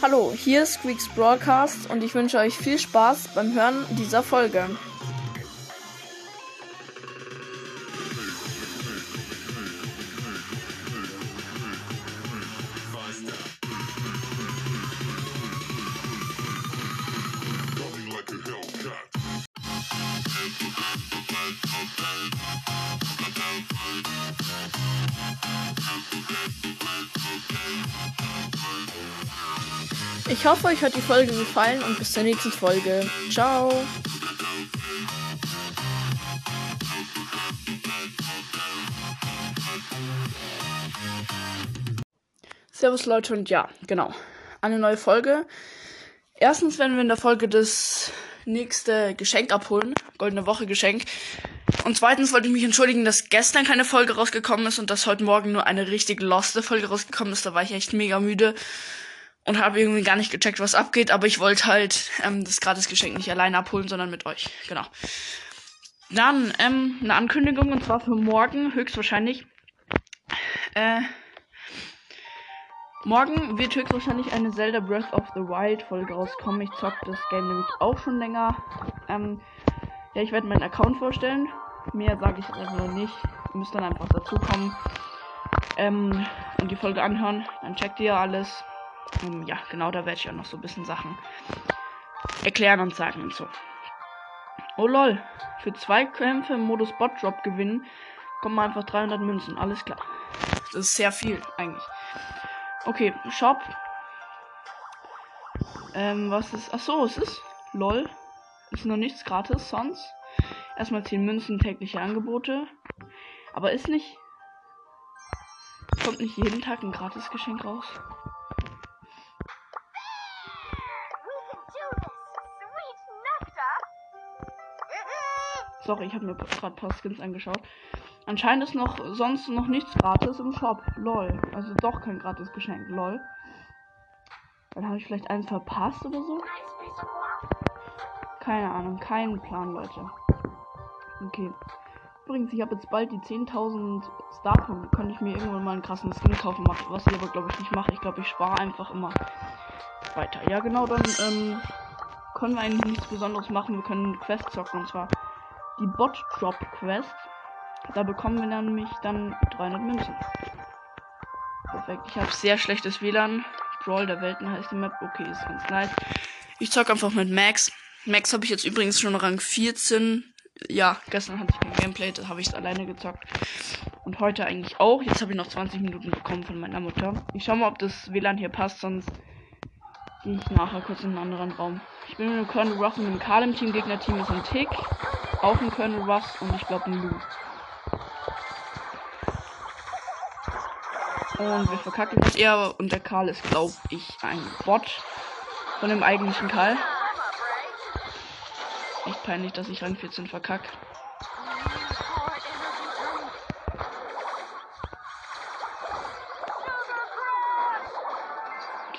Hallo, hier ist Squeaks Broadcast und ich wünsche euch viel Spaß beim Hören dieser Folge. Hoffe, euch hat die Folge gefallen und bis zur nächsten Folge. Ciao. Servus Leute und ja, genau. Eine neue Folge. Erstens werden wir in der Folge das nächste Geschenk abholen. Goldene Woche Geschenk. Und zweitens wollte ich mich entschuldigen, dass gestern keine Folge rausgekommen ist und dass heute Morgen nur eine richtig loste Folge rausgekommen ist. Da war ich echt mega müde und habe irgendwie gar nicht gecheckt, was abgeht. Aber ich wollte halt ähm, das Gratisgeschenk nicht alleine abholen, sondern mit euch. Genau. Dann ähm, eine Ankündigung und zwar für morgen höchstwahrscheinlich. Äh, morgen wird höchstwahrscheinlich eine Zelda Breath of the Wild Folge rauskommen. Ich zock das Game nämlich auch schon länger. Ähm, ja, ich werde meinen Account vorstellen. Mehr sage ich einfach noch nicht. Ihr müsst dann einfach dazukommen ähm, und die Folge anhören. Dann checkt ihr alles. Um, ja, genau, da werde ich auch noch so ein bisschen Sachen erklären und sagen und so. Oh lol, für zwei Kämpfe im Modus Bot Drop gewinnen, kommen einfach 300 Münzen. Alles klar. Das ist sehr viel, eigentlich. Okay, Shop. Ähm, was ist. Achso, es ist. Lol. Ist noch nichts gratis sonst. Erstmal 10 Münzen, tägliche Angebote. Aber ist nicht. Kommt nicht jeden Tag ein Gratisgeschenk raus? Sorry, ich habe mir gerade ein paar Skins angeschaut. Anscheinend ist noch sonst noch nichts gratis im Shop. Lol. Also doch kein gratis Geschenk. Lol. Dann habe ich vielleicht eins verpasst oder so. Keine Ahnung. Keinen Plan, Leute. Okay. Übrigens, ich habe jetzt bald die 10.000 Starpunkte. Könnte ich mir irgendwann mal einen krassen Skin kaufen, was ich aber glaube ich nicht mache. Ich glaube, ich spare einfach immer weiter. Ja, genau, dann ähm, können wir eigentlich nichts Besonderes machen. Wir können Quest zocken und zwar die Bot Drop Quest. Da bekommen wir nämlich dann 300 Münzen. Perfekt. Ich habe sehr schlechtes WLAN. Brawl der Welten heißt die Map. Okay, ist ganz nice. Ich zock einfach mit Max. Max habe ich jetzt übrigens schon Rang 14. Ja, gestern hatte ich kein Gameplay, da habe ich es alleine gezockt. Und heute eigentlich auch. Jetzt habe ich noch 20 Minuten bekommen von meiner Mutter. Ich schau mal, ob das WLAN hier passt, sonst gehe ich nachher kurz in einen anderen Raum. Ich bin mit dem Colonel Ruff und dem Karl im Team. Gegner-Team ist ein Tick. Auch ein Colonel Ruff und ich glaube ein Lou. Und wir verkacken das eher. Und der Karl ist, glaube ich, ein Bot von dem eigentlichen Karl. Echt peinlich, dass ich Rang 14 verkack.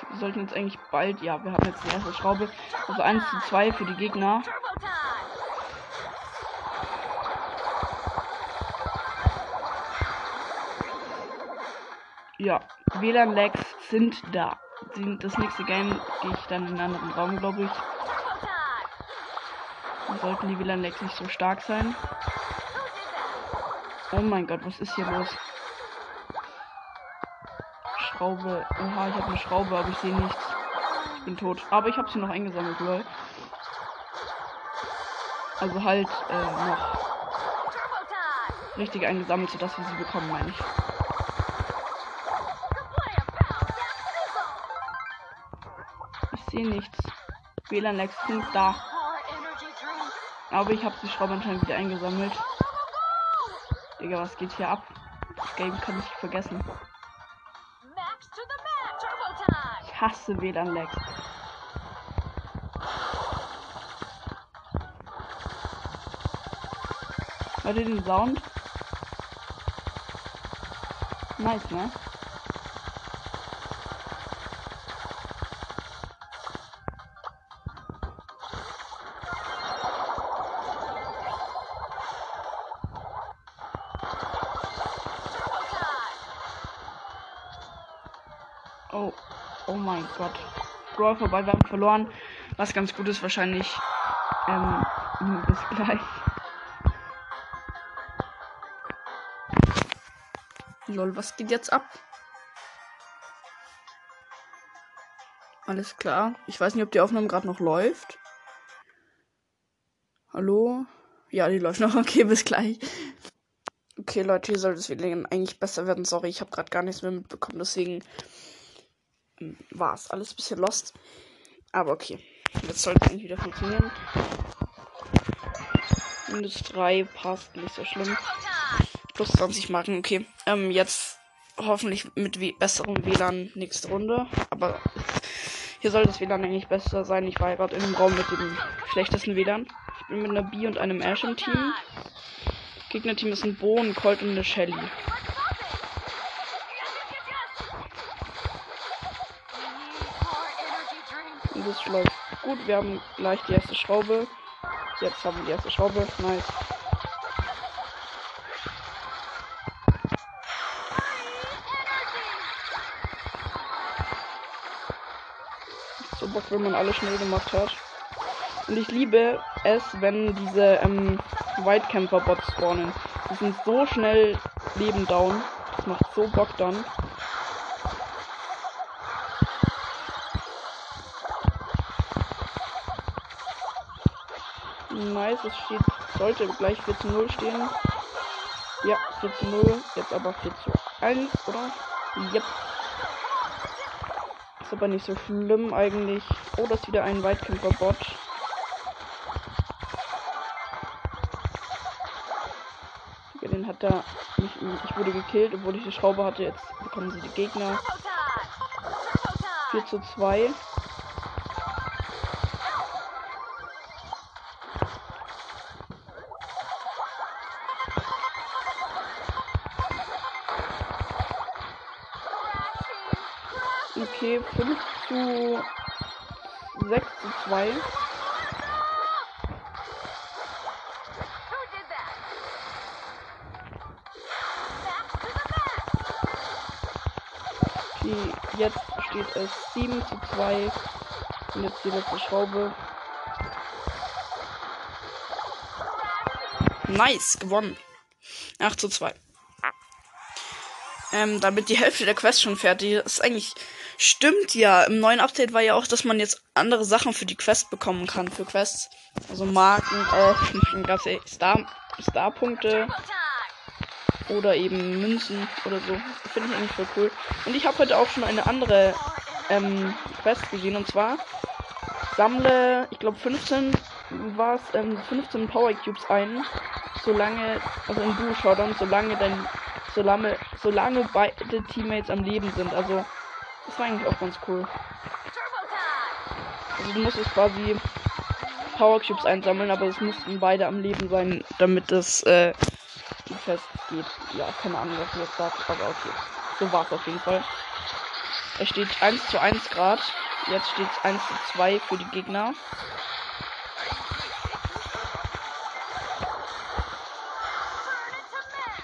Wir sollten jetzt eigentlich bald, ja, wir haben jetzt die erste Schraube. Also 1 zu 2 für die Gegner. Ja, WLAN-Lags sind da. Das nächste Game gehe ich dann in einen anderen Raum, glaube ich. Dann sollten die WLAN-Lags nicht so stark sein. Oh mein Gott, was ist hier los? Schraube. Oha, ich habe eine Schraube, aber ich sehe nichts. Ich bin tot. Aber ich habe sie noch eingesammelt, lol. Also halt äh, noch richtig eingesammelt, sodass wir sie bekommen, meine ich. Sehe nichts. WLAN-Lags sind da. Aber ich habe die Schraube anscheinend wieder eingesammelt. Digga, was geht hier ab? Das Game kann ich vergessen. Ich hasse WLAN-Lags. Hört ihr den Sound? Nice, ne? Brawl vorbei. Wir haben verloren. Was ganz gut ist wahrscheinlich. Ähm, bis gleich. Lol, was geht jetzt ab? Alles klar. Ich weiß nicht, ob die Aufnahme gerade noch läuft. Hallo? Ja, die läuft noch. Okay, bis gleich. Okay, Leute, hier sollte es eigentlich besser werden. Sorry, ich habe gerade gar nichts mehr mitbekommen. Deswegen war es alles ein bisschen lost. Aber okay. Jetzt sollte es wieder funktionieren. Minus 3 passt, nicht so schlimm. Plus 20 Marken, okay. Ähm, jetzt hoffentlich mit besserem WLAN nächste Runde. Aber hier soll das WLAN eigentlich besser sein. Ich war gerade in einem Raum mit dem schlechtesten WLAN. Ich bin mit einer B und einem Ash im Team. Gegnerteam ist ein Bo, ein Colt und eine Shelly. Läuft gut. Wir haben gleich die erste Schraube. Jetzt haben wir die erste Schraube. Nice. So Bock, wenn man alles schnell gemacht hat. Und ich liebe es, wenn diese ähm, Whitekämpfer-Bots spawnen. Die sind so schnell Leben down. Das macht so Bock dann. Nice, es steht, sollte gleich 4 zu 0 stehen. Ja, 4 zu 0. Jetzt aber 4 zu 1, oder? Yep. Ist aber nicht so schlimm eigentlich. Oh, das ist wieder ein Weitkämpfer-Bot. Den hat er. Mich, ich wurde gekillt, obwohl ich die Schraube hatte. Jetzt bekommen sie die Gegner. 4 zu 2. Okay, 5 zu 6 zu 2. Okay, jetzt steht es 7 zu 2. Und jetzt die letzte Schraube. Nice, gewonnen. 8 zu 2. Ähm, damit die Hälfte der Quest schon fertig ist. eigentlich Stimmt ja. Im neuen Update war ja auch, dass man jetzt andere Sachen für die Quest bekommen kann. Für Quests. Also Marken, äh, gab's ja Star, Star-Punkte. Oder eben Münzen oder so. Finde ich eigentlich voll cool. Und ich habe heute auch schon eine andere ähm, Quest gesehen. Und zwar sammle, ich glaube 15 war es, ähm, 15 Power Cubes ein. Solange, also in Duo Showdown, solange dein, solange, solange beide Teammates am Leben sind. Also das war eigentlich auch ganz cool. Also du musstest quasi Power Cubes einsammeln, aber es mussten beide am Leben sein, damit das äh, festgeht. Ja, keine Ahnung, was ich jetzt sage, aber okay. So war es auf jeden Fall. Es steht 1 zu 1 Grad. Jetzt steht es 1 zu 2 für die Gegner.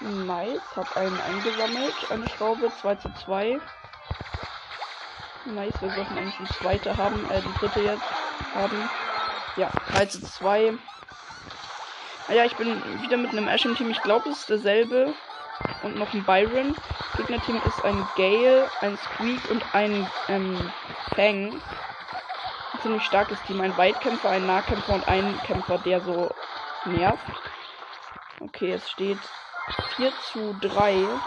Nice, hat einen eingesammelt, eine Schraube, 2 zu 2. Nice, wir sollten eigentlich die zweite haben, äh, die dritte jetzt haben. Ja, 3 zu 2. Naja, ich bin wieder mit einem Ash im Team. Ich glaube, es ist derselbe. Und noch ein Byron. Gegnerteam ist ein Gale, ein Squeak und ein ähm, Fang. Ein ziemlich starkes Team. Ein Weitkämpfer, ein Nahkämpfer und ein Kämpfer, der so nervt. Okay, es steht 4 zu 3.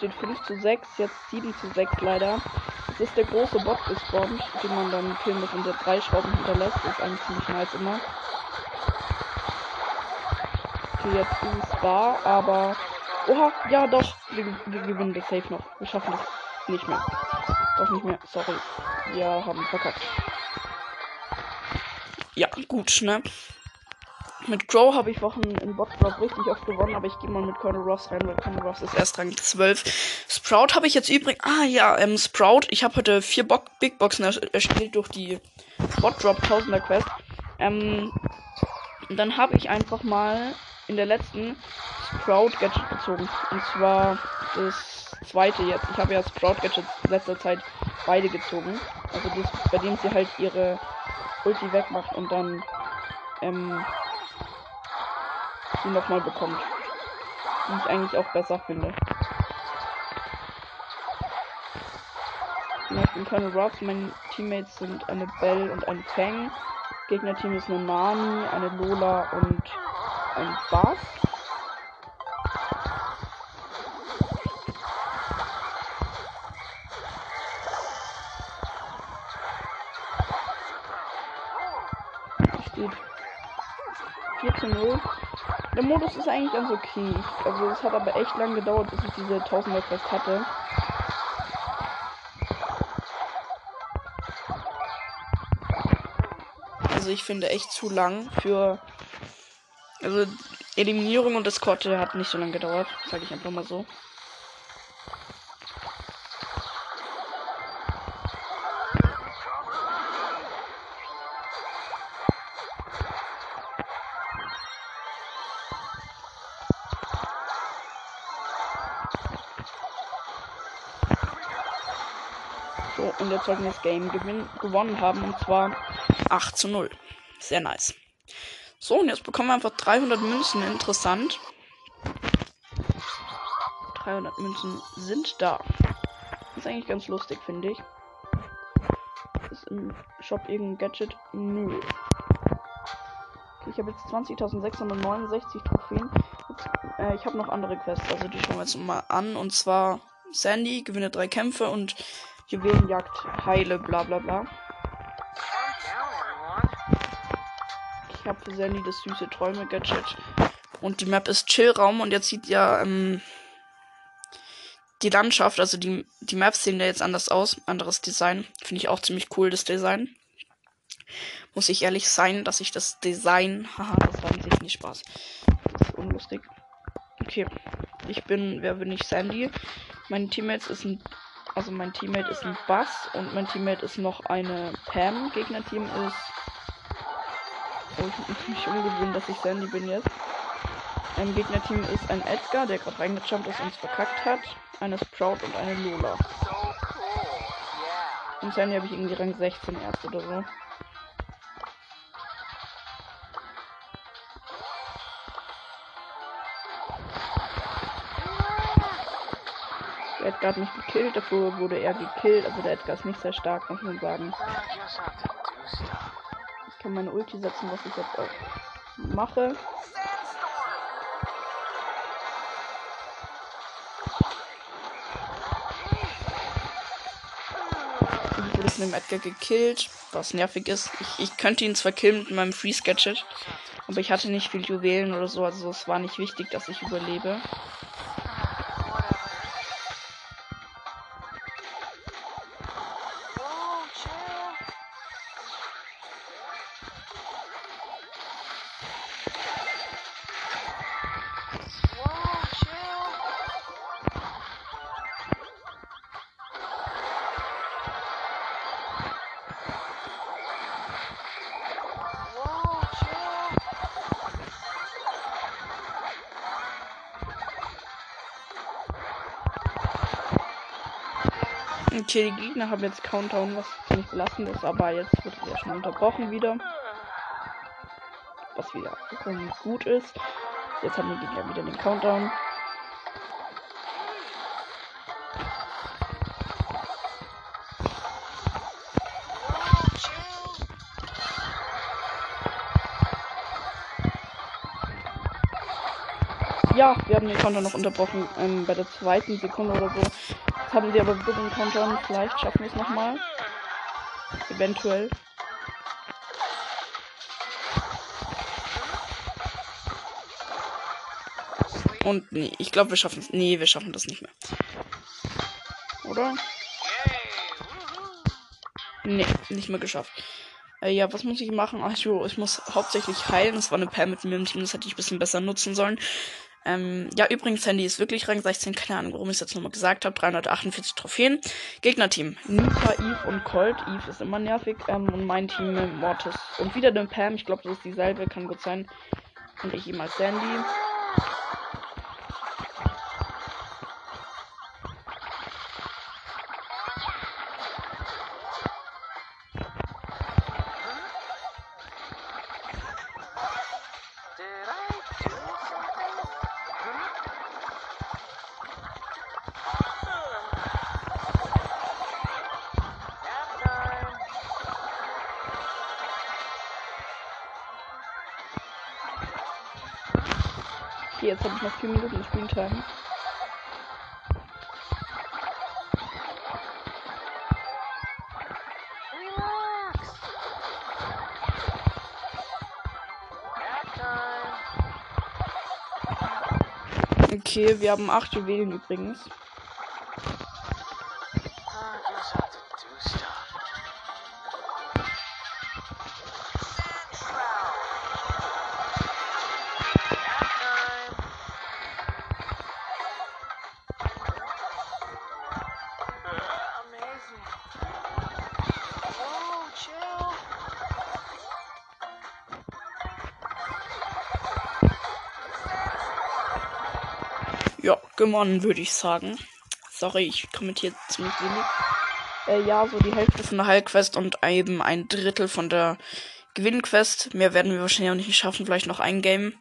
steht 5 zu 6, jetzt 7 zu 6 leider. Es ist der große Bot gespawnt, den man dann killen muss und der drei Schrauben hinterlässt. Ist eigentlich ziemlich nice immer. Okay, jetzt ist es da, aber. Oha, ja doch. Wir, wir gewinnen das safe noch. Wir schaffen das nicht mehr. Doch nicht mehr. Sorry. Wir haben verkackt. Ja, gut, ne? Mit Crow habe ich Wochen im Botdrop richtig oft gewonnen, aber ich gehe mal mit Colonel Ross rein, weil Colonel Ross ist erst Rang 12. Sprout habe ich jetzt übrigens. Ah ja, ähm, Sprout. Ich habe heute vier Bo Big Boxen erspielt durch die Botdrop 1000er Quest. Ähm, dann habe ich einfach mal in der letzten Sprout Gadget gezogen. Und zwar das zweite jetzt. Ich habe ja Sprout Gadgets in letzter Zeit beide gezogen. Also das, bei dem sie halt ihre Ulti wegmacht und dann ähm, sie nochmal bekommt. Die ich eigentlich auch besser finde. Ich bin keine Robs, meine Teammates sind eine Bell und ein Fang. Gegnerteam ist eine Nani, eine Lola und ein Bass. Modus ist eigentlich ganz okay. Also es hat aber echt lang gedauert, bis ich diese 1000er Quest hatte. Also ich finde echt zu lang für. Also Eliminierung und Eskorte hat nicht so lange gedauert, sage ich einfach mal so. Das Game gewonnen haben, und zwar 8 zu 0. Sehr nice. So, und jetzt bekommen wir einfach 300 Münzen. Interessant. 300 Münzen sind da. ist eigentlich ganz lustig, finde ich. Ist im Shop irgendein Gadget? Nö. Ich habe jetzt 20.669 Trophäen. Äh, ich habe noch andere Quests, also die schauen wir jetzt mal an. Und zwar Sandy gewinne drei Kämpfe und Juwelenjagd heile, bla bla bla. Ich habe für Sandy das süße Träume-Gadget. Und die Map ist Chillraum und jetzt sieht ja ähm, die Landschaft, also die, die Maps sehen ja jetzt anders aus. Anderes Design. Finde ich auch ziemlich cool, das Design. Muss ich ehrlich sein, dass ich das Design. Haha, das war an sich nicht Spaß. Das ist unlustig. Okay. Ich bin, wer bin ich? Sandy. Meine Teammates ist ein also mein Teammate ist ein Bass und mein Teammate ist noch eine Pam. Gegnerteam ist. Oh, ich muss mich umgewöhnen, dass ich Sandy bin jetzt. Ein Gegnerteam ist ein Edgar, der gerade reingejumpt ist und es verkackt hat. Eine Sprout und eine Lola. Und Sandy habe ich irgendwie Rang 16 erst oder so. Der Edgar hat mich gekillt, dafür wurde er gekillt. Also der Edgar ist nicht sehr stark, muss man sagen. Ich kann meine Ulti setzen, was ich jetzt auch mache. Ich wurde von dem Edgar gekillt, was nervig ist. Ich, ich könnte ihn zwar killen mit meinem Freeze Gadget, aber ich hatte nicht viel Juwelen oder so, also es war nicht wichtig, dass ich überlebe. Die Gegner haben jetzt Countdown, was ziemlich belastend ist, aber jetzt wird er schon unterbrochen wieder. Was wieder gut ist. Jetzt haben die Gegner wieder den Countdown. Ja, wir haben den Countdown noch unterbrochen ähm, bei der zweiten Sekunde oder so Jetzt haben sie aber den Countdown. Vielleicht schaffen wir es nochmal. Eventuell. Und nee, ich glaube, wir schaffen es. Nee, wir schaffen das nicht mehr. Oder? Nee, nicht mehr geschafft. Äh, ja, was muss ich machen? Ach jo, ich muss hauptsächlich heilen. Das war eine Pair mit mir im Team, das hätte ich ein bisschen besser nutzen sollen. Ähm, ja, übrigens, Sandy ist wirklich Rang 16. Keine Ahnung, warum ich es jetzt nochmal gesagt habe. 348 Trophäen. Gegnerteam. Nika, Eve und Colt. Eve ist immer nervig. Ähm, und mein Team Mortis. Und wieder den Pam. Ich glaube, das ist dieselbe. Kann gut sein. Und ich ihm als Sandy. Okay, jetzt habe ich noch 4 Minuten Screentime. Okay, wir haben 8 Juwelen übrigens. Ja, gewonnen, würde ich sagen. Sorry, ich kommentiere ziemlich wenig. Äh, ja, so die Hälfte von der Heilquest und eben ein Drittel von der Gewinnquest. Mehr werden wir wahrscheinlich auch nicht schaffen, vielleicht noch ein Game.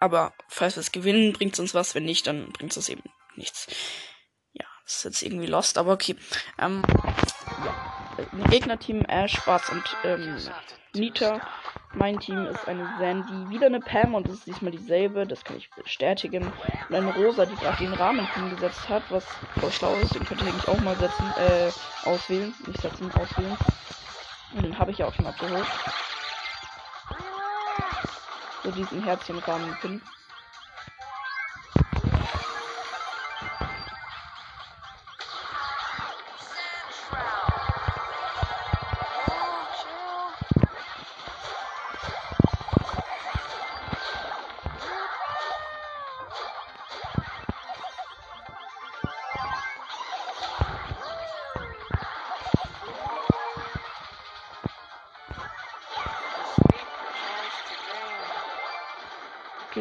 Aber falls wir es gewinnen, bringt es uns was. Wenn nicht, dann bringt es eben nichts. Ja, das ist jetzt irgendwie lost, aber okay. Ähm, ja. Gegnerteam Ash, Schwarz und ähm, Nita. Mein Team ist eine Sandy, wieder eine Pam und es ist diesmal dieselbe, das kann ich bestätigen. Und eine Rosa, die gerade den Rahmen gesetzt hat, was voll schlau ist, den könnte ich eigentlich auch mal setzen, äh, auswählen. Nicht setzen, auswählen. Und den habe ich ja auch schon abgeholt. So diesen Herzchenrahmen pin.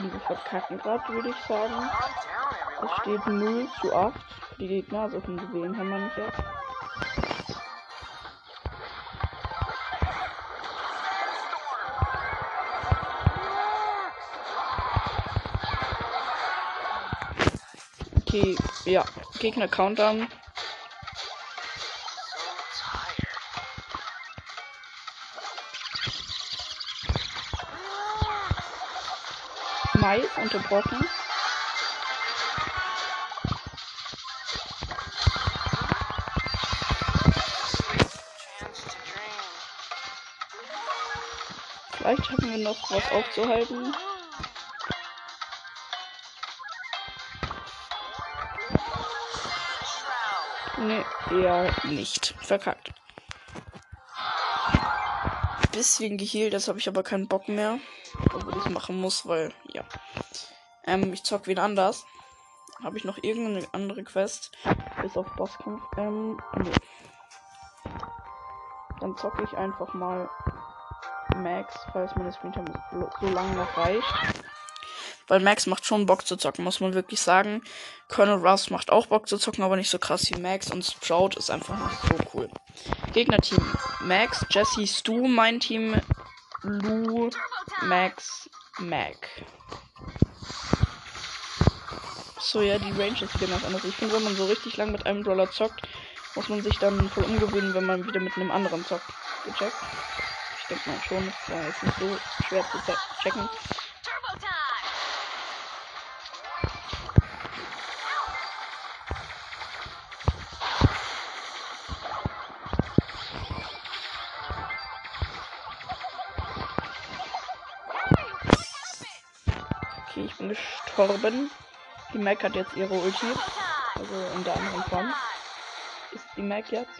Wir verkacken gerade, würde ich sagen. Es steht 0 zu 8 für die Gegner, also viele Juwelen haben wir nicht jetzt. Okay, ja, Gegner Countdown. Mais unterbrochen. Vielleicht schaffen wir noch was aufzuhalten. Nee, eher nicht. Verkackt. Bisschen geheilt, das habe ich aber keinen Bock mehr. Obwohl ich machen muss, weil, ja. Ähm, ich zock wieder anders. Habe ich noch irgendeine andere Quest? Bis auf Bosskampf. Ähm, nee. Dann zocke ich einfach mal Max, falls meine Screentime so lange noch reicht. Weil Max macht schon Bock zu zocken, muss man wirklich sagen. Colonel Russ macht auch Bock zu zocken, aber nicht so krass wie Max. Und Sprout ist einfach nicht so cool. Gegnerteam. Max, Jesse, Stu, mein Team. Lou, Max, Mac so, ja, die Range ist genau anders. Ich finde, wenn man so richtig lang mit einem Brawler zockt, muss man sich dann voll umgewöhnen, wenn man wieder mit einem anderen zockt. Gecheckt? Ich denke mal schon, das war jetzt nicht so schwer zu checken. Okay, ich bin gestorben. Die Mac hat jetzt ihre Ulti. Also in der anderen Form. Ist die Mac jetzt.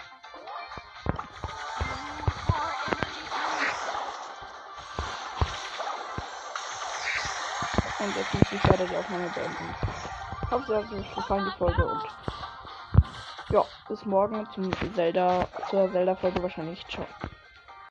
Und jetzt muss ich leider die Aufnahme beenden. Hoffe, es hat euch gefallen, die Folge. Und ja, bis morgen zum Zelda, zur Zelda-Folge wahrscheinlich. Ciao.